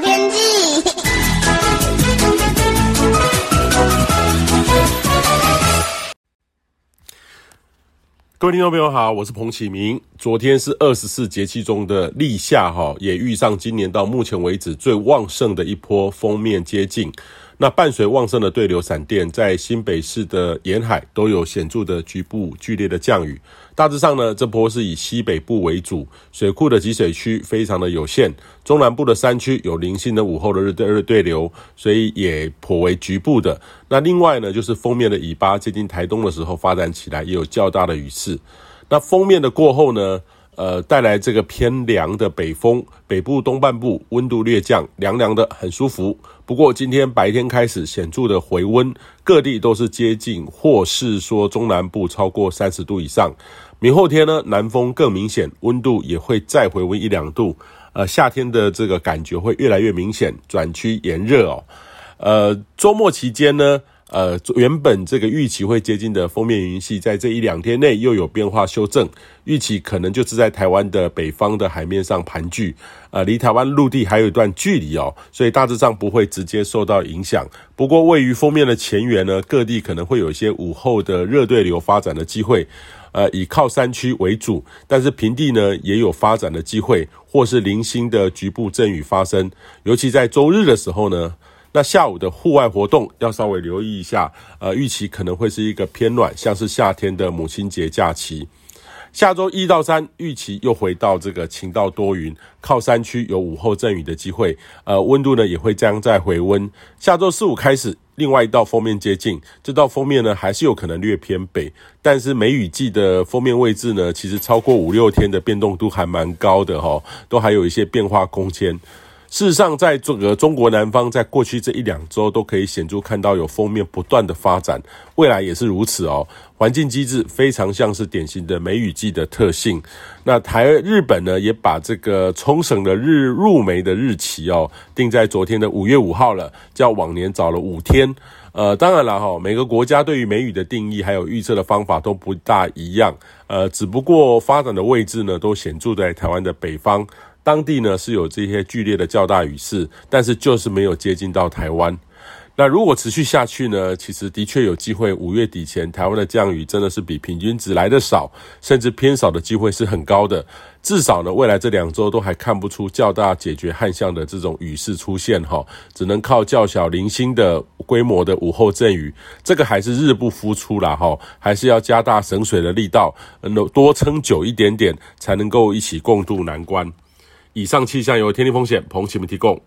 天气。各位听众朋友好，我是彭启明。昨天是二十四节气中的立夏，哈，也遇上今年到目前为止最旺盛的一波锋面接近。那伴随旺盛的对流闪电，在新北市的沿海都有显著的局部剧烈的降雨。大致上呢，这波是以西北部为主，水库的集水区非常的有限。中南部的山区有零星的午后的热对热对流，所以也颇为局部的。那另外呢，就是锋面的尾巴接近台东的时候发展起来，也有较大的雨势。那封面的过后呢，呃，带来这个偏凉的北风，北部东半部温度略降，凉凉的很舒服。不过今天白天开始显著的回温，各地都是接近或是说中南部超过三十度以上。明后天呢，南风更明显，温度也会再回温一两度。呃，夏天的这个感觉会越来越明显，转趋炎热哦。呃，周末期间呢。呃，原本这个预期会接近的封面云系，在这一两天内又有变化修正，预期可能就是在台湾的北方的海面上盘踞，呃，离台湾陆地还有一段距离哦，所以大致上不会直接受到影响。不过，位于封面的前缘呢，各地可能会有一些午后的热对流发展的机会，呃，以靠山区为主，但是平地呢也有发展的机会，或是零星的局部阵雨发生，尤其在周日的时候呢。那下午的户外活动要稍微留意一下，呃，预期可能会是一个偏暖，像是夏天的母亲节假期。下周一到三，预期又回到这个晴到多云，靠山区有午后阵雨的机会，呃，温度呢也会将再回温。下周四五开始，另外一道封面接近，这道封面呢还是有可能略偏北，但是梅雨季的封面位置呢，其实超过五六天的变动度还蛮高的齁，都还有一些变化空间。事实上，在这个中国南方，在过去这一两周都可以显著看到有锋面不断的发展，未来也是如此哦。环境机制非常像是典型的梅雨季的特性。那台日本呢，也把这个冲绳的日入梅的日期哦定在昨天的五月五号了，较往年早了五天。呃，当然了哈，每个国家对于梅雨的定义还有预测的方法都不大一样。呃，只不过发展的位置呢，都显著在台湾的北方。当地呢是有这些剧烈的较大雨势，但是就是没有接近到台湾。那如果持续下去呢，其实的确有机会，五月底前台湾的降雨真的是比平均值来得少，甚至偏少的机会是很高的。至少呢，未来这两周都还看不出较大解决旱象的这种雨势出现哈，只能靠较小零星的规模的午后阵雨，这个还是日不敷出啦哈，还是要加大省水的力道，能多撑久一点点，才能够一起共度难关。以上气象由天气风险彭启明提供。